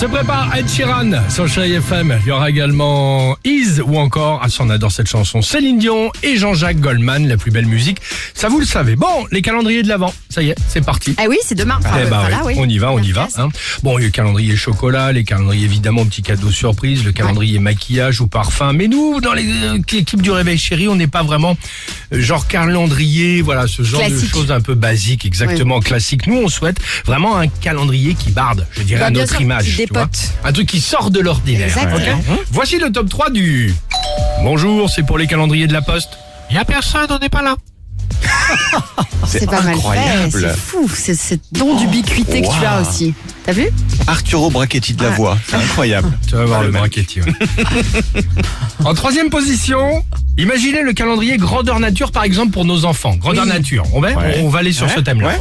Se prépare Ed Sheeran sur Chérie FM. Il y aura également Is ou encore, ah ça on adore cette chanson, Céline Dion et Jean-Jacques Goldman, la plus belle musique. Ça vous le savez. Bon, les calendriers de l'avant, ça y est, c'est parti. Ah oui, c'est demain. Enfin, Eh ben voilà, oui, oui. on y va, on y va. Hein. Bon, il y a le calendrier chocolat, les calendriers évidemment petits cadeaux surprise, le calendrier maquillage ou parfum. Mais nous, dans les- euh, l'équipe du Réveil Chéri, on n'est pas vraiment euh, genre calendrier, voilà, ce genre de Classique. choses un peu basiques, exactement classiques. Nous, on souhaite vraiment un calendrier qui barde, je dirais Bah, à notre sûr, image. tu vois. Un truc qui sort de l'ordinaire. Ok Voici le top 3 du... Bonjour, c'est pour les calendriers de la Poste. Il y a personne, on n'est pas là. C'est pas mal fait, incroyable. c'est fou, c'est ce don d'ubiquité que tu as Wow. aussi. T'as vu Arturo Brachetti de la voix, c'est incroyable. Tu vas voir Ah, le le mec. braquetti. ouais. en troisième position, imaginez le calendrier grandeur nature par exemple pour nos enfants. Grandeur Oui. nature. On va, Ouais. on va aller sur Ouais, ce thème-là.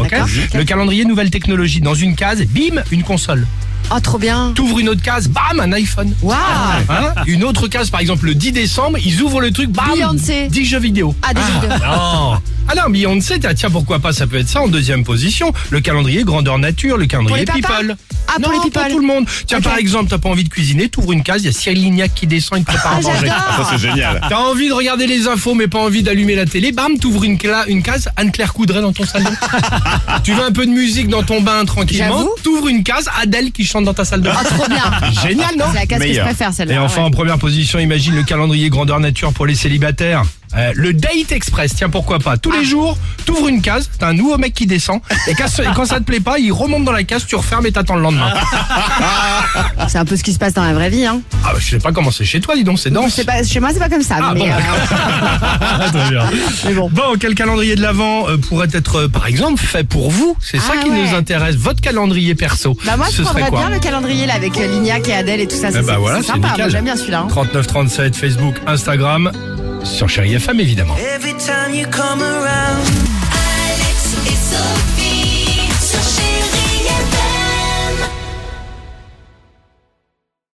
le calendrier nouvelle technologie. Dans une case, bim, une console. Oh, trop bien. T'ouvres une autre case, bam, un iPhone. Waouh Hein une autre case, par exemple, le 10 décembre, ils ouvrent le truc, bam, Beyoncé. 10 jeux vidéo. Ah, des jeux vidéo. Non. Ah non, Beyoncé, tiens, tiens, pourquoi pas, ça peut être ça en deuxième position. Le calendrier grandeur nature, le calendrier Pour les people. Ah, pour non, les people. tout le monde. Tiens, par exemple, t'as pas envie de cuisiner, t'ouvres une case, il y a Cyril Lignac qui descend, il te prépare à Ah, manger. j'adore. Ça c'est génial. T'as envie de regarder les infos, mais pas envie d'allumer la télé, bam, t'ouvres une, cla- une case, Anne-Claire Coudray dans ton salon. tu veux un peu de musique dans ton bain tranquillement, J'avoue. t'ouvres une case, Adèle qui chante dans ta salle de bain. Oh, trop bien. Génial, non C'est la case que je Meilleur. préfère, celle-là. Et enfin, ouais. en première position, imagine le calendrier grandeur nature pour les célibataires. Euh, le Date Express, tiens pourquoi pas. Tous Ah. les jours, t'ouvres une case, t'as un nouveau mec qui descend, et quand, et quand ça te plaît pas, il remonte dans la case, tu refermes et t'attends le lendemain. C'est un peu ce qui se passe dans la vraie vie. Hein. Ah, bah, je sais pas comment c'est chez toi, dis donc, c'est dense. Pas, chez moi, c'est pas comme ça. Ah, mais, bon, euh, Ah, très bien. mais bon. Bon, quel calendrier de l'Avent euh, pourrait être, par exemple, fait pour vous? C'est ça Ah, qui ouais. nous intéresse, votre calendrier perso. Bah moi, je Ce serait prendrais quoi? bien le calendrier là avec Lignac et Adèle et tout ça. Eh c'est bah c'est- voilà, c'est c'est sympa. j'aime bien celui-là. hein. 3937 Facebook, Instagram, sur Chéri FM évidemment.